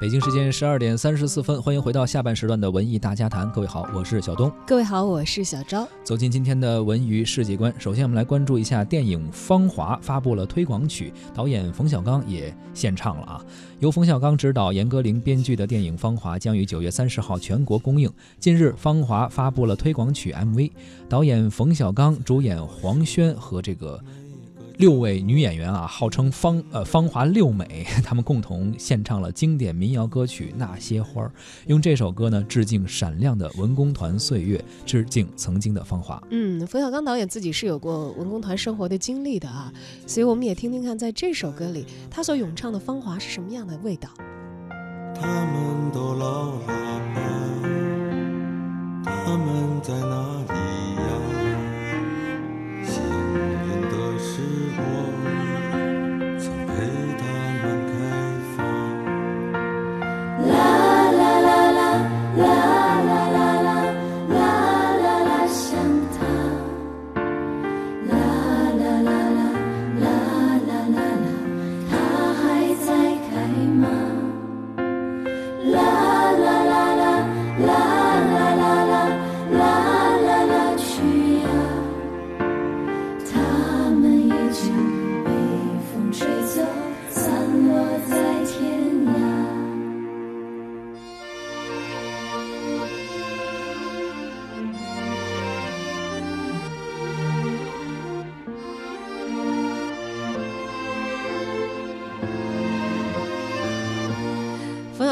北京时间十二点三十四分，欢迎回到下半时段的文艺大家谈。各位好，我是小东。各位好，我是小昭。走进今天的文娱世界观，首先我们来关注一下电影《芳华》发布了推广曲，导演冯小刚也献唱了啊。由冯小刚执导、严歌苓编剧的电影《芳华》将于九月三十号全国公映。近日，《芳华》发布了推广曲 MV，导演冯小刚主演黄轩和这个。六位女演员啊，号称芳呃芳华六美，她们共同献唱了经典民谣歌曲《那些花儿》，用这首歌呢致敬闪亮的文工团岁月，致敬曾经的芳华。嗯，冯小刚导演自己是有过文工团生活的经历的啊，所以我们也听听看，在这首歌里他所咏唱的芳华是什么样的味道。他们都老了吗？他们在哪里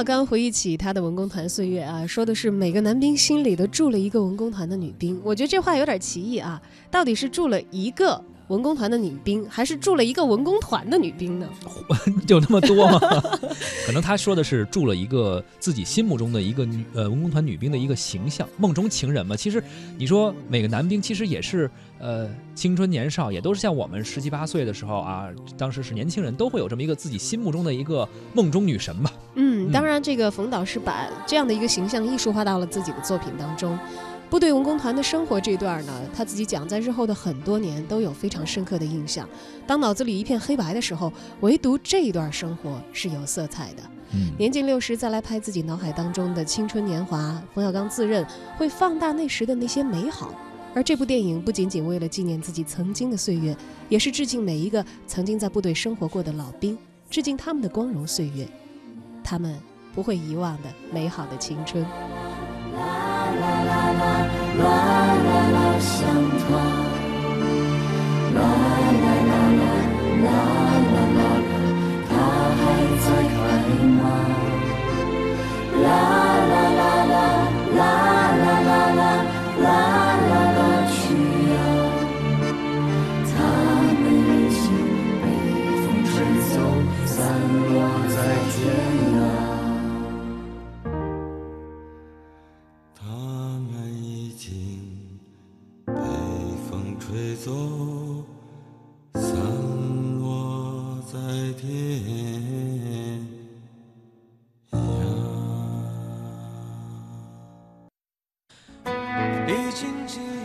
刚刚回忆起他的文工团岁月啊，说的是每个男兵心里都住了一个文工团的女兵。我觉得这话有点歧义啊，到底是住了一个文工团的女兵，还是住了一个文工团的女兵呢？有那么多吗？可能他说的是住了一个自己心目中的一个女呃文工团女兵的一个形象，梦中情人嘛。其实你说每个男兵其实也是呃青春年少，也都是像我们十七八岁的时候啊，当时是年轻人，都会有这么一个自己心目中的一个梦中女神吧。嗯，当然这个冯导是把这样的一个形象艺术化到了自己的作品当中。部队文工团的生活这段呢，他自己讲，在日后的很多年都有非常深刻的印象。当脑子里一片黑白的时候，唯独这一段生活是有色彩的。嗯，年近六十再来拍自己脑海当中的青春年华，冯小刚自认会放大那时的那些美好。而这部电影不仅仅为了纪念自己曾经的岁月，也是致敬每一个曾经在部队生活过的老兵，致敬他们的光荣岁月，他们不会遗忘的美好的青春。啦啦啦，相团，啦啦啦啦，啦啦啦。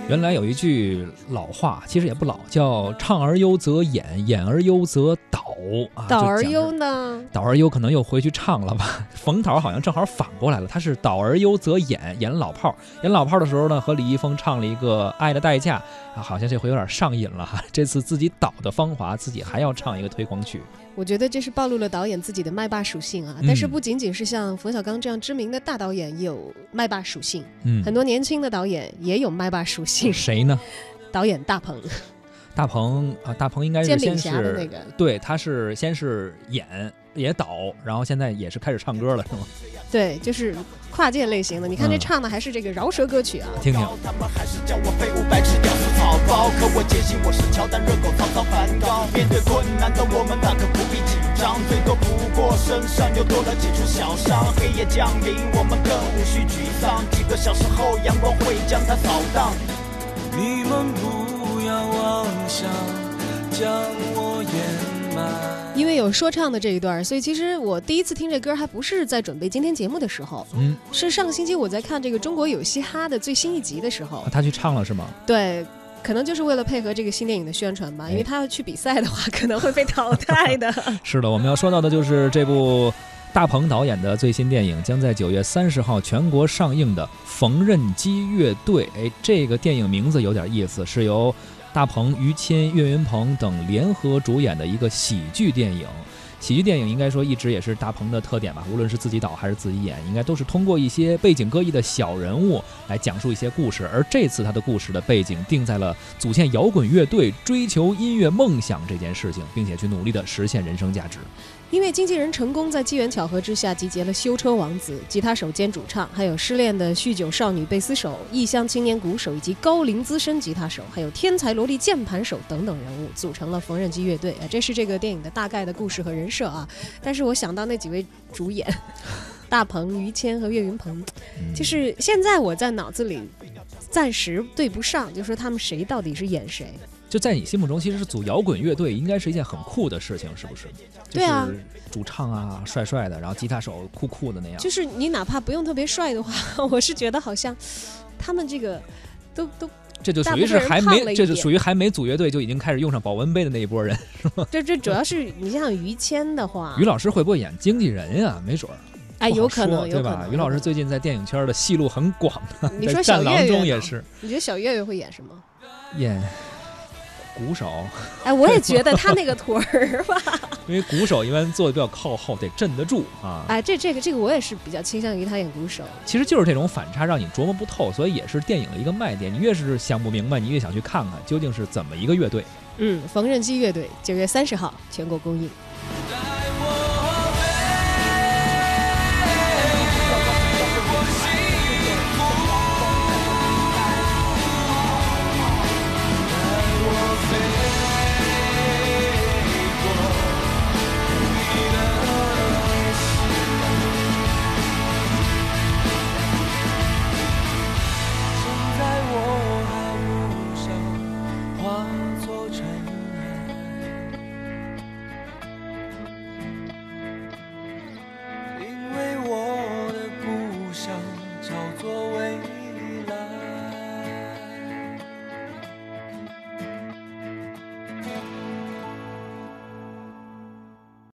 原来有一句老话，其实也不老，叫“唱而优则演，演而优则导”。导而优呢？导而优可能又回去唱了吧？冯导好像正好反过来了，他是导而优则演，演老炮儿。演老炮儿的时候呢，和李易峰唱了一个《爱的代价》，啊，好像这回有点上瘾了哈。这次自己导的《芳华》，自己还要唱一个推广曲。我觉得这是暴露了导演自己的麦霸属性啊。但是不仅仅是像冯小刚这样知名的大导演有麦霸属性，嗯，很多年轻的导演也有麦霸属性。谁呢？导演大鹏。大鹏啊，大鹏应该是先是那个，对，他是先是演也导，然后现在也是开始唱歌了，是吗？对，就是跨界类型的。你看这唱的还是这个饶舌歌曲啊，听听。面对困难的我们，大可不必紧张，最多不过身上又多了几处小伤。黑夜降临，我们更无需沮丧，几个小时后，阳光会将它扫荡。你们不。为有说唱的这一段，所以其实我第一次听这歌还不是在准备今天节目的时候，嗯，是上个星期我在看这个《中国有嘻哈》的最新一集的时候，他去唱了是吗？对，可能就是为了配合这个新电影的宣传吧，因为他要去比赛的话可能会被淘汰的。是的，我们要说到的就是这部。大鹏导演的最新电影将在九月三十号全国上映的《缝纫机乐队》。哎，这个电影名字有点意思，是由大鹏、于谦、岳云鹏等联合主演的一个喜剧电影。喜剧电影应该说一直也是大鹏的特点吧，无论是自己导还是自己演，应该都是通过一些背景各异的小人物来讲述一些故事。而这次他的故事的背景定在了组建摇滚乐队、追求音乐梦想这件事情，并且去努力的实现人生价值。音乐经纪人成功在机缘巧合之下集结了修车王子、吉他手兼主唱，还有失恋的酗酒少女贝斯手、异乡青年鼓手以及高龄资深吉他手，还有天才萝莉键盘手等等人物，组成了缝纫机乐队。啊，这是这个电影的大概的故事和人设啊。但是我想到那几位主演，大鹏、于谦和岳云鹏，嗯就是现在我在脑子里暂时对不上，就说他们谁到底是演谁。就在你心目中，其实是组摇滚乐队应该是一件很酷的事情，是不是？对啊，主唱啊，帅帅的，然后吉他手酷酷的那样。就是你哪怕不用特别帅的话，我是觉得好像他们这个都都这就属于是还没，这就属于还没组乐队就已经开始用上保温杯的那一波人。是吧 这这主要是你像于谦的话于，老师会不会演经纪人呀？没准儿，哎，有可能，对吧？有可能。于老师最近在电影圈的戏路很广的，你说小岳》岳也是你觉得小岳岳会演什么？演鼓手，哎，我也觉得他那个腿儿吧，因为鼓手一般做的比较靠后，得镇得住啊。哎，这这个这个我也是比较倾向于他演鼓手。其实就是这种反差让你琢磨不透，所以也是电影的一个卖点。你越是想不明白，你越想去看看究竟是怎么一个乐队。嗯，缝纫机乐队九月三十号全国公映。